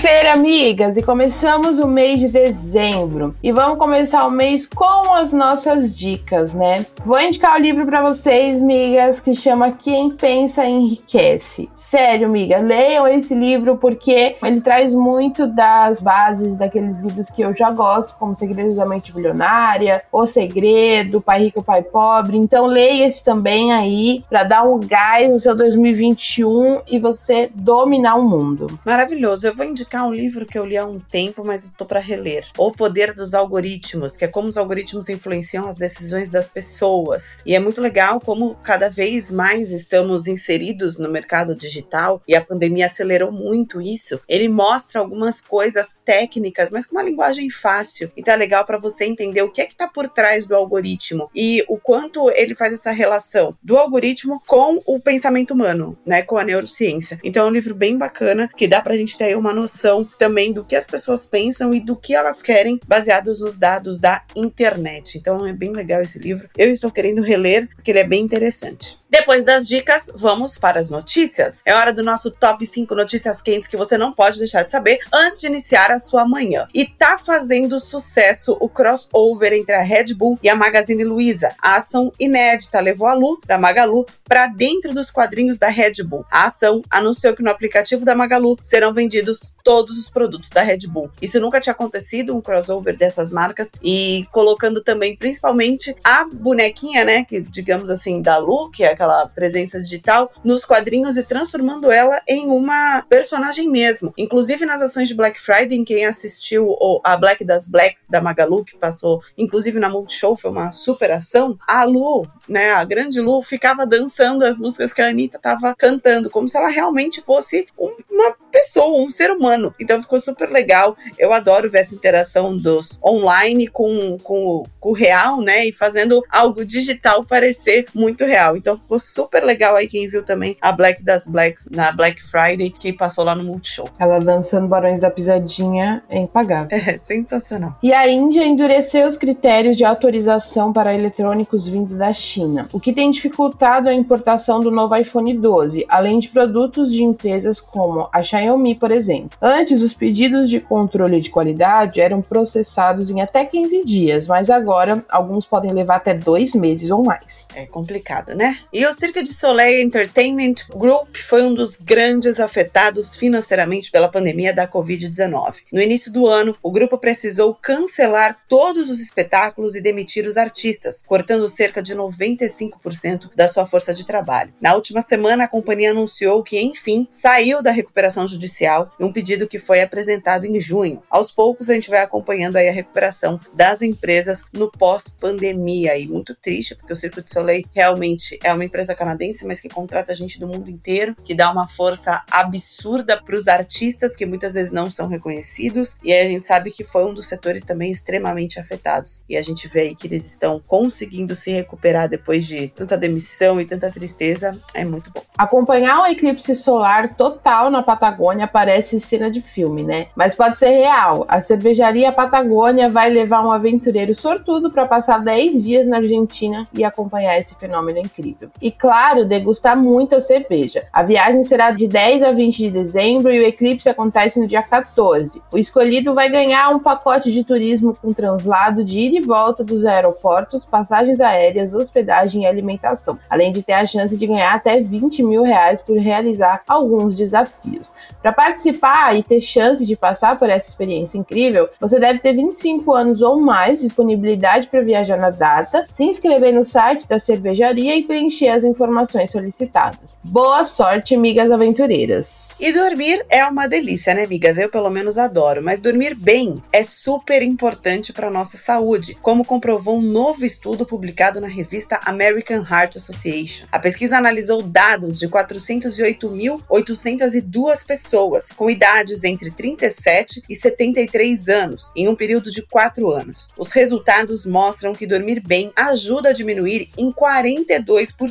Terça-feira, amigas, e começamos o mês de dezembro. E vamos começar o mês com as nossas dicas, né? Vou indicar o livro para vocês, amigas, que chama Quem Pensa Enriquece. Sério, amiga, leiam esse livro porque ele traz muito das bases daqueles livros que eu já gosto, como Segredos da Mente Bilionária, O Segredo, Pai Rico, Pai Pobre. Então leia esse também aí para dar um gás no seu 2021 e você dominar o mundo. Maravilhoso. Eu vou indicar um livro que eu li há um tempo, mas estou para reler. O Poder dos Algoritmos, que é como os algoritmos influenciam as decisões das pessoas. E é muito legal como cada vez mais estamos inseridos no mercado digital e a pandemia acelerou muito isso. Ele mostra algumas coisas técnicas, mas com uma linguagem fácil. Então é legal para você entender o que é que está por trás do algoritmo e o quanto ele faz essa relação do algoritmo com o pensamento humano, né, com a neurociência. Então é um livro bem bacana que dá pra gente gente ter uma noção também do que as pessoas pensam e do que elas querem, baseados nos dados da internet. Então é bem legal esse livro. Eu estou querendo reler porque ele é bem interessante. Depois das dicas, vamos para as notícias. É hora do nosso top 5 notícias quentes que você não pode deixar de saber antes de iniciar a sua manhã. E tá fazendo sucesso o crossover entre a Red Bull e a Magazine Luiza. A ação inédita levou a Lu, da Magalu, para dentro dos quadrinhos da Red Bull. A ação anunciou que no aplicativo da Magalu serão vendidos todos os produtos da Red Bull. Isso nunca tinha acontecido, um crossover dessas marcas, e colocando também principalmente a bonequinha, né, que digamos assim, da Lu, que é aquela presença digital nos quadrinhos e transformando ela em uma personagem mesmo. Inclusive nas ações de Black Friday, quem assistiu a Black das Blacks da Magalu, que passou inclusive na Multishow, foi uma super ação, a Lu, né, a grande Lu, ficava dançando as músicas que a Anitta tava cantando, como se ela realmente fosse uma pessoa, um ser humano. Então ficou super legal. Eu adoro ver essa interação dos online com, com, com o real, né, e fazendo algo digital parecer muito real. Então ficou super legal aí quem viu também a Black das Blacks na Black Friday, que passou lá no Multishow. Ela dançando Barões da Pisadinha é impagável. É, sensacional. E a Índia endureceu os critérios de autorização para eletrônicos vindo da China, o que tem dificultado a importação do novo iPhone 12, além de produtos de empresas como a Xiaomi, por exemplo. Antes, os pedidos de controle de qualidade eram processados em até 15 dias, mas agora alguns podem levar até dois meses ou mais. É complicado, né? E e o Cirque du Soleil Entertainment Group foi um dos grandes afetados financeiramente pela pandemia da Covid-19. No início do ano, o grupo precisou cancelar todos os espetáculos e demitir os artistas, cortando cerca de 95% da sua força de trabalho. Na última semana, a companhia anunciou que, enfim, saiu da recuperação judicial, um pedido que foi apresentado em junho. Aos poucos, a gente vai acompanhando aí a recuperação das empresas no pós-pandemia. E muito triste, porque o Cirque du Soleil realmente é uma empresa canadense, mas que contrata gente do mundo inteiro, que dá uma força absurda para os artistas que muitas vezes não são reconhecidos. E a gente sabe que foi um dos setores também extremamente afetados. E a gente vê aí que eles estão conseguindo se recuperar depois de tanta demissão e tanta tristeza. É muito bom. Acompanhar um eclipse solar total na Patagônia parece cena de filme, né? Mas pode ser real. A cervejaria Patagônia vai levar um aventureiro sortudo para passar 10 dias na Argentina e acompanhar esse fenômeno incrível e, claro, degustar muita cerveja. A viagem será de 10 a 20 de dezembro e o eclipse acontece no dia 14. O escolhido vai ganhar um pacote de turismo com translado de ida e volta dos aeroportos, passagens aéreas, hospedagem e alimentação, além de ter a chance de ganhar até 20 mil reais por realizar alguns desafios. Para participar e ter chance de passar por essa experiência incrível, você deve ter 25 anos ou mais, disponibilidade para viajar na data, se inscrever no site da cervejaria e preencher as informações solicitadas. Boa sorte, amigas aventureiras! E dormir é uma delícia, né, amigas? Eu pelo menos adoro, mas dormir bem é super importante para nossa saúde, como comprovou um novo estudo publicado na revista American Heart Association. A pesquisa analisou dados de 408.802 pessoas com idades entre 37 e 73 anos em um período de 4 anos. Os resultados mostram que dormir bem ajuda a diminuir em 42%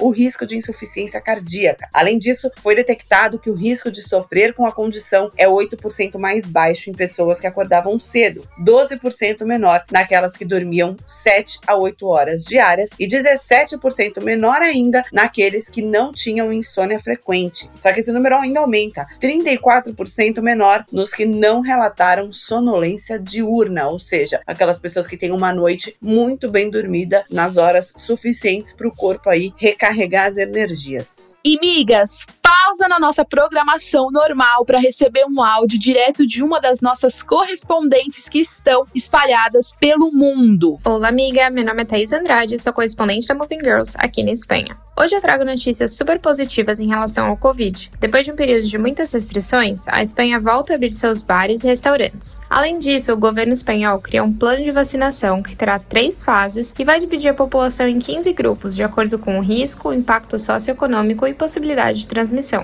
o risco de insuficiência cardíaca. Além disso, foi detectado que o risco de sofrer com a condição é 8% mais baixo em pessoas que acordavam cedo, 12% menor naquelas que dormiam 7 a 8 horas diárias e 17% menor ainda naqueles que não tinham insônia frequente. Só que esse número ainda aumenta, 34% menor nos que não relataram sonolência diurna, ou seja, aquelas pessoas que têm uma noite muito bem dormida nas horas suficientes para o corpo aí recarregar as energias. E migas, pausa na nossa programação normal para receber um áudio direto de uma das nossas correspondentes que estão espalhadas pelo mundo. Olá, amiga. Meu nome é Thaís Andrade, sou correspondente da Moving Girls aqui na Espanha. Hoje eu trago notícias super positivas em relação ao Covid. Depois de um período de muitas restrições, a Espanha volta a abrir seus bares e restaurantes. Além disso, o governo espanhol criou um plano de vacinação que terá três fases e vai dividir a população em 15 grupos, de acordo com o risco, impacto socioeconômico e possibilidade de transmissão.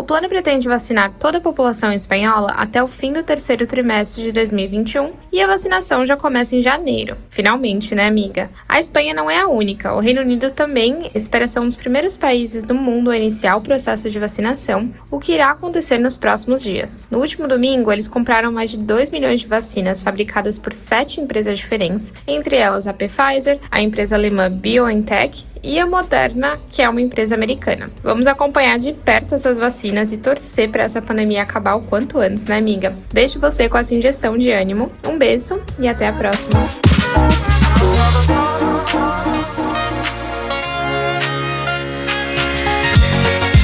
O plano pretende vacinar toda a população espanhola até o fim do terceiro trimestre de 2021 e a vacinação já começa em janeiro. Finalmente, né, amiga? A Espanha não é a única. O Reino Unido também espera ser um dos primeiros países do mundo a iniciar o processo de vacinação, o que irá acontecer nos próximos dias. No último domingo, eles compraram mais de 2 milhões de vacinas fabricadas por sete empresas diferentes, entre elas a Pfizer, a empresa alemã BioNTech e a Moderna, que é uma empresa americana. Vamos acompanhar de perto essas vacinas e torcer para essa pandemia acabar o quanto antes, né, amiga? Deixo você com essa injeção de ânimo. Um beijo e até a próxima.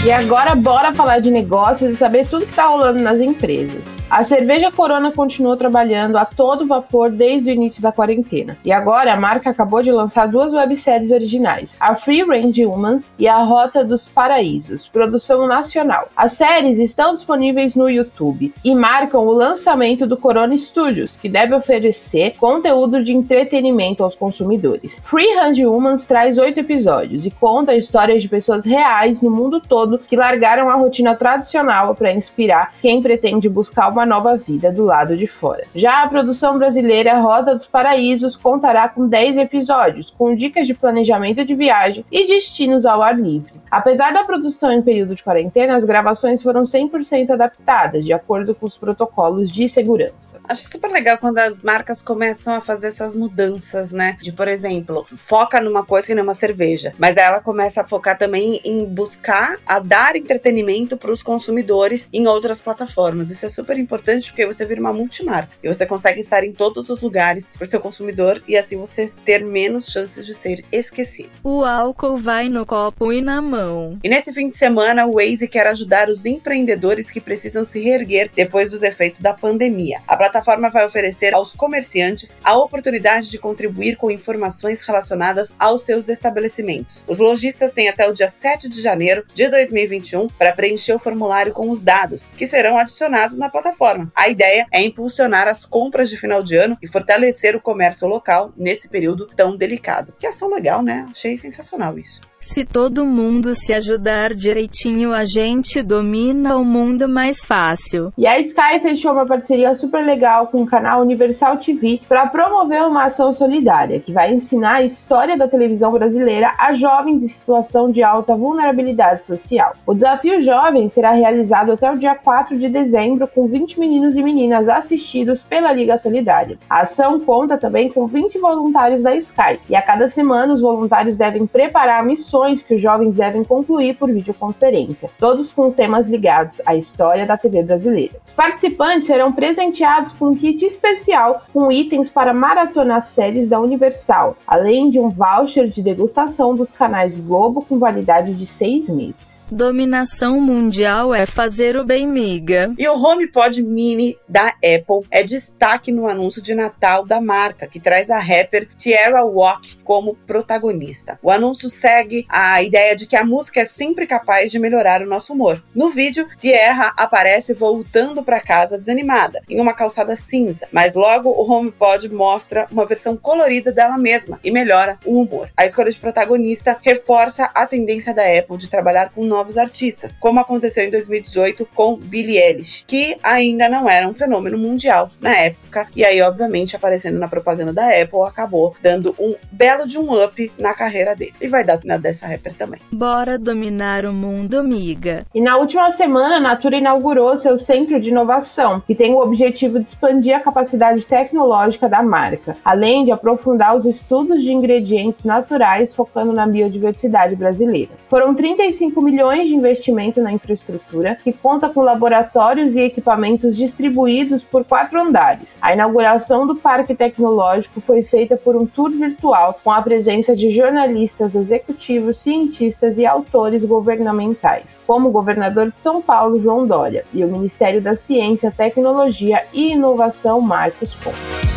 E agora bora falar de negócios e saber tudo que tá rolando nas empresas. A cerveja Corona continuou trabalhando a todo vapor desde o início da quarentena. E agora a marca acabou de lançar duas webséries originais, a Free Range Humans e a Rota dos Paraísos, produção nacional. As séries estão disponíveis no YouTube e marcam o lançamento do Corona Studios, que deve oferecer conteúdo de entretenimento aos consumidores. Free Range Humans traz oito episódios e conta histórias de pessoas reais no mundo todo que largaram a rotina tradicional para inspirar quem pretende buscar uma nova vida do lado de fora. Já a produção brasileira Rota dos Paraísos contará com 10 episódios, com dicas de planejamento de viagem e destinos ao ar livre. Apesar da produção em período de quarentena, as gravações foram 100% adaptadas, de acordo com os protocolos de segurança. Acho super legal quando as marcas começam a fazer essas mudanças, né? De, por exemplo, foca numa coisa que nem uma cerveja, mas ela começa a focar também em buscar a dar entretenimento para os consumidores em outras plataformas. Isso é super porque você vira uma multimarca e você consegue estar em todos os lugares para o seu consumidor e assim você ter menos chances de ser esquecido. O álcool vai no copo e na mão. E nesse fim de semana, o Waze quer ajudar os empreendedores que precisam se reerguer depois dos efeitos da pandemia. A plataforma vai oferecer aos comerciantes a oportunidade de contribuir com informações relacionadas aos seus estabelecimentos. Os lojistas têm até o dia 7 de janeiro de 2021 para preencher o formulário com os dados, que serão adicionados na plataforma. A ideia é impulsionar as compras de final de ano e fortalecer o comércio local nesse período tão delicado. Que ação legal, né? Achei sensacional isso. Se todo mundo se ajudar direitinho, a gente domina o mundo mais fácil. E a Sky fechou uma parceria super legal com o canal Universal TV para promover uma ação solidária que vai ensinar a história da televisão brasileira a jovens em situação de alta vulnerabilidade social. O desafio jovem será realizado até o dia 4 de dezembro com 20 meninos e meninas assistidos pela Liga Solidária. A ação conta também com 20 voluntários da Sky e a cada semana os voluntários devem preparar missões que os jovens devem concluir por videoconferência, todos com temas ligados à história da TV brasileira. Os participantes serão presenteados com um kit especial com itens para maratonar séries da Universal, além de um voucher de degustação dos canais Globo com validade de seis meses. Dominação mundial é fazer o bem, miga. E o HomePod Mini da Apple é destaque no anúncio de Natal da marca, que traz a rapper Tierra Walk como protagonista. O anúncio segue a ideia de que a música é sempre capaz de melhorar o nosso humor. No vídeo, Tierra aparece voltando para casa desanimada, em uma calçada cinza, mas logo o HomePod mostra uma versão colorida dela mesma e melhora o humor. A escolha de protagonista reforça a tendência da Apple de trabalhar com novos artistas, como aconteceu em 2018 com Billie Eilish, que ainda não era um fenômeno mundial na época, e aí, obviamente, aparecendo na propaganda da Apple, acabou dando um belo de um up na carreira dele. E vai dar na dessa rapper também. Bora dominar o mundo, miga. E na última semana, a Natura inaugurou seu centro de inovação, que tem o objetivo de expandir a capacidade tecnológica da marca, além de aprofundar os estudos de ingredientes naturais, focando na biodiversidade brasileira. Foram 35 milhões de investimento na infraestrutura, que conta com laboratórios e equipamentos distribuídos por quatro andares. A inauguração do Parque Tecnológico foi feita por um tour virtual com a presença de jornalistas executivos, cientistas e autores governamentais, como o governador de São Paulo, João Dória, e o Ministério da Ciência, Tecnologia e Inovação, Marcos Pontes.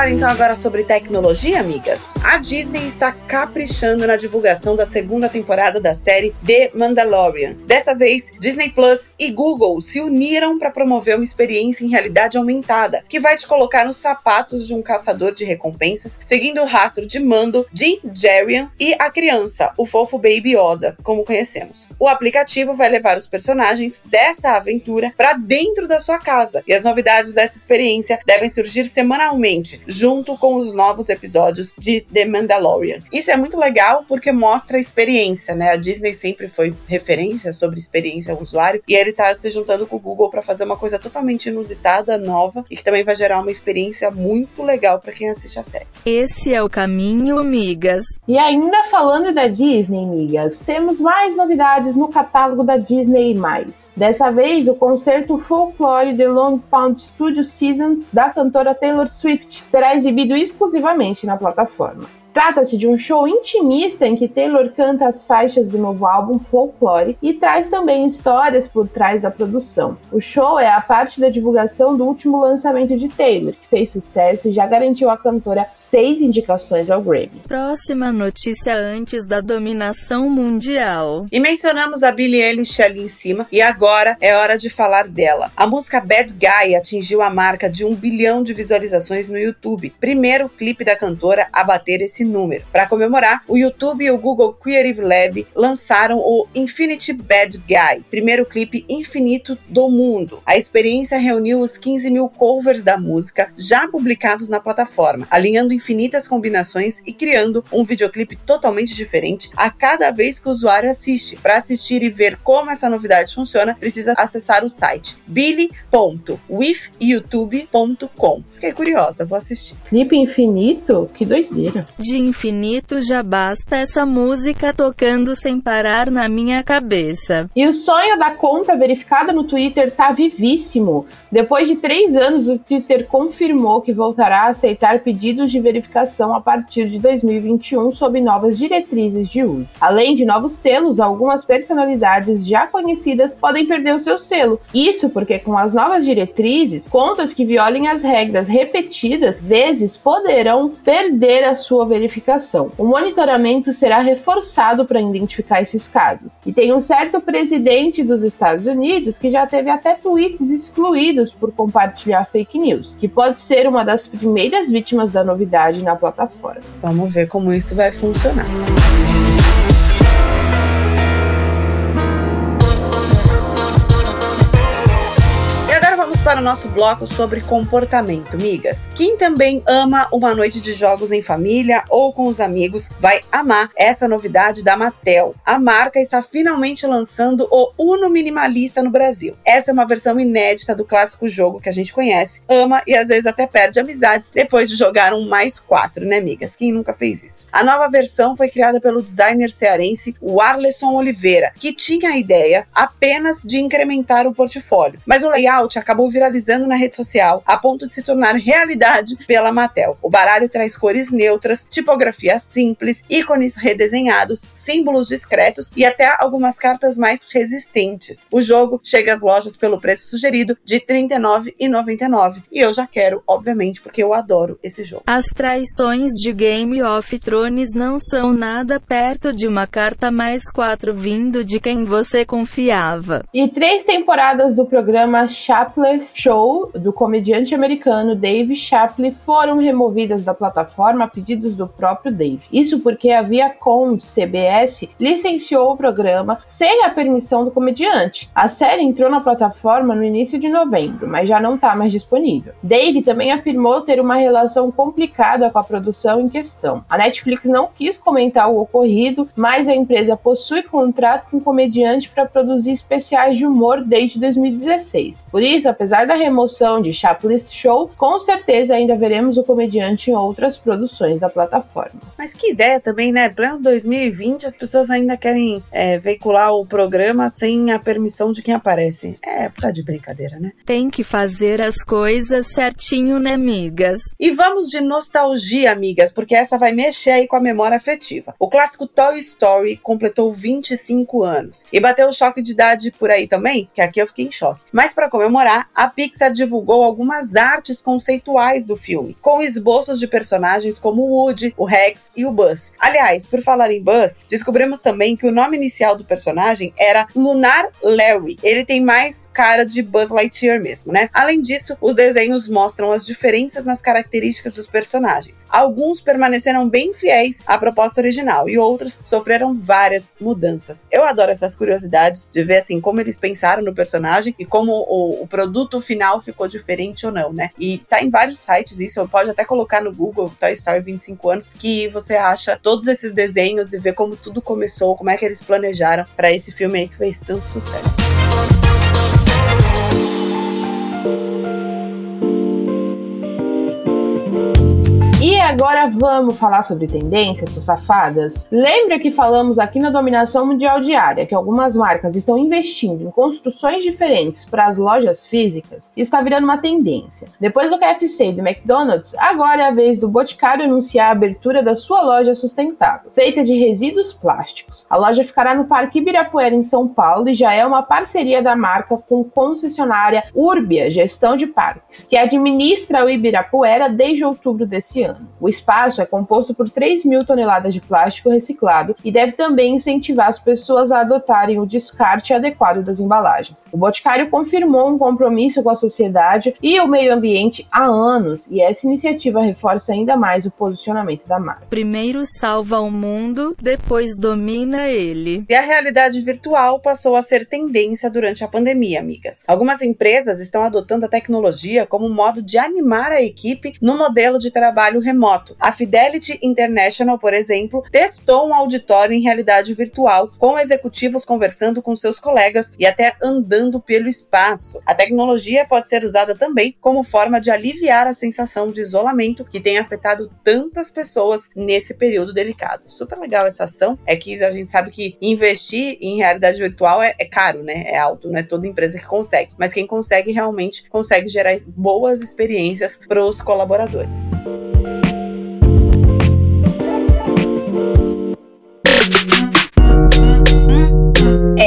Falar então agora sobre tecnologia, amigas? A Disney está caprichando na divulgação da segunda temporada da série The Mandalorian. Dessa vez, Disney Plus e Google se uniram para promover uma experiência em realidade aumentada, que vai te colocar nos sapatos de um caçador de recompensas, seguindo o rastro de Mando, Jim Jarian e a criança, o fofo Baby Yoda, como conhecemos. O aplicativo vai levar os personagens dessa aventura para dentro da sua casa, e as novidades dessa experiência devem surgir semanalmente junto com os novos episódios de The Mandalorian. Isso é muito legal porque mostra a experiência, né? A Disney sempre foi referência sobre experiência ao usuário e ele tá se juntando com o Google para fazer uma coisa totalmente inusitada, nova e que também vai gerar uma experiência muito legal para quem assiste a série. Esse é o caminho, migas. E ainda falando da Disney, migas, temos mais novidades no catálogo da Disney mais. Dessa vez, o concerto Folklore The Long Pond Studio Seasons da cantora Taylor Swift será exibido exclusivamente na plataforma. Trata-se de um show intimista em que Taylor canta as faixas do novo álbum Folklore e traz também histórias por trás da produção. O show é a parte da divulgação do último lançamento de Taylor, que fez sucesso e já garantiu à cantora seis indicações ao Grammy. Próxima notícia antes da dominação mundial. E mencionamos a Billie Eilish ali em cima e agora é hora de falar dela. A música Bad Guy atingiu a marca de um bilhão de visualizações no YouTube, primeiro clipe da cantora a bater esse esse número. Para comemorar, o YouTube e o Google Creative Lab lançaram o Infinity Bad Guy, primeiro clipe infinito do mundo. A experiência reuniu os 15 mil covers da música já publicados na plataforma, alinhando infinitas combinações e criando um videoclipe totalmente diferente a cada vez que o usuário assiste. Para assistir e ver como essa novidade funciona, precisa acessar o site billy.withyoutube.com. Fiquei curiosa, vou assistir. Clipe infinito? Que doideira de infinito já basta essa música tocando sem parar na minha cabeça. E o sonho da conta verificada no Twitter tá vivíssimo. Depois de três anos, o Twitter confirmou que voltará a aceitar pedidos de verificação a partir de 2021 sob novas diretrizes de uso. Além de novos selos, algumas personalidades já conhecidas podem perder o seu selo. Isso porque, com as novas diretrizes, contas que violem as regras repetidas vezes poderão perder a sua verificação verificação. O monitoramento será reforçado para identificar esses casos. E tem um certo presidente dos Estados Unidos que já teve até tweets excluídos por compartilhar fake news, que pode ser uma das primeiras vítimas da novidade na plataforma. Vamos ver como isso vai funcionar. O nosso bloco sobre comportamento, migas. Quem também ama uma noite de jogos em família ou com os amigos vai amar essa novidade da Mattel. A marca está finalmente lançando o Uno Minimalista no Brasil. Essa é uma versão inédita do clássico jogo que a gente conhece, ama e às vezes até perde amizades depois de jogar um mais quatro, né, migas? Quem nunca fez isso? A nova versão foi criada pelo designer cearense Arleson Oliveira, que tinha a ideia apenas de incrementar o portfólio, mas o layout acabou virando viralizando na rede social a ponto de se tornar realidade pela Mattel. O baralho traz cores neutras, tipografia simples, ícones redesenhados, símbolos discretos e até algumas cartas mais resistentes. O jogo chega às lojas pelo preço sugerido de R$ 39,99 e eu já quero, obviamente, porque eu adoro esse jogo. As traições de Game of Thrones não são nada perto de uma carta mais quatro vindo de quem você confiava. E três temporadas do programa Shapless Show do comediante americano Dave Shapley foram removidas da plataforma a pedidos do próprio Dave. Isso porque a Viacom CBS licenciou o programa sem a permissão do comediante. A série entrou na plataforma no início de novembro, mas já não está mais disponível. Dave também afirmou ter uma relação complicada com a produção em questão. A Netflix não quis comentar o ocorrido, mas a empresa possui contrato com o comediante para produzir especiais de humor desde 2016. Por isso, apesar da remoção de Chaplist Show, com certeza ainda veremos o comediante em outras produções da plataforma. Mas que ideia também, né? Plano 2020, as pessoas ainda querem é, veicular o programa sem a permissão de quem aparece. É, tá de brincadeira, né? Tem que fazer as coisas certinho, né, amigas? E vamos de nostalgia, amigas, porque essa vai mexer aí com a memória afetiva. O clássico Toy Story completou 25 anos e bateu o choque de idade por aí também, que aqui eu fiquei em choque. Mas para comemorar, a Pixar divulgou algumas artes conceituais do filme, com esboços de personagens como o Woody, o Rex e o Buzz. Aliás, por falar em Buzz, descobrimos também que o nome inicial do personagem era Lunar Larry. Ele tem mais cara de Buzz Lightyear mesmo, né? Além disso, os desenhos mostram as diferenças nas características dos personagens. Alguns permaneceram bem fiéis à proposta original e outros sofreram várias mudanças. Eu adoro essas curiosidades de ver assim como eles pensaram no personagem e como o, o produto final ficou diferente ou não, né? E tá em vários sites isso, pode até colocar no Google Toy Story 25 anos que você acha todos esses desenhos e vê como tudo começou, como é que eles planejaram para esse filme aí que fez tanto sucesso. Agora vamos falar sobre tendências, safadas? Lembra que falamos aqui na dominação mundial diária que algumas marcas estão investindo em construções diferentes para as lojas físicas? Isso está virando uma tendência. Depois do KFC e do McDonald's, agora é a vez do Boticário anunciar a abertura da sua loja sustentável, feita de resíduos plásticos. A loja ficará no Parque Ibirapuera, em São Paulo, e já é uma parceria da marca com concessionária Urbia Gestão de Parques, que administra o Ibirapuera desde outubro desse ano. O espaço é composto por 3 mil toneladas de plástico reciclado e deve também incentivar as pessoas a adotarem o descarte adequado das embalagens. O Boticário confirmou um compromisso com a sociedade e o meio ambiente há anos, e essa iniciativa reforça ainda mais o posicionamento da marca. Primeiro salva o mundo, depois domina ele. E a realidade virtual passou a ser tendência durante a pandemia, amigas. Algumas empresas estão adotando a tecnologia como modo de animar a equipe no modelo de trabalho remoto. A Fidelity International, por exemplo, testou um auditório em realidade virtual, com executivos conversando com seus colegas e até andando pelo espaço. A tecnologia pode ser usada também como forma de aliviar a sensação de isolamento que tem afetado tantas pessoas nesse período delicado. Super legal essa ação. É que a gente sabe que investir em realidade virtual é, é caro, né? É alto, não é toda empresa que consegue. Mas quem consegue realmente consegue gerar boas experiências para os colaboradores.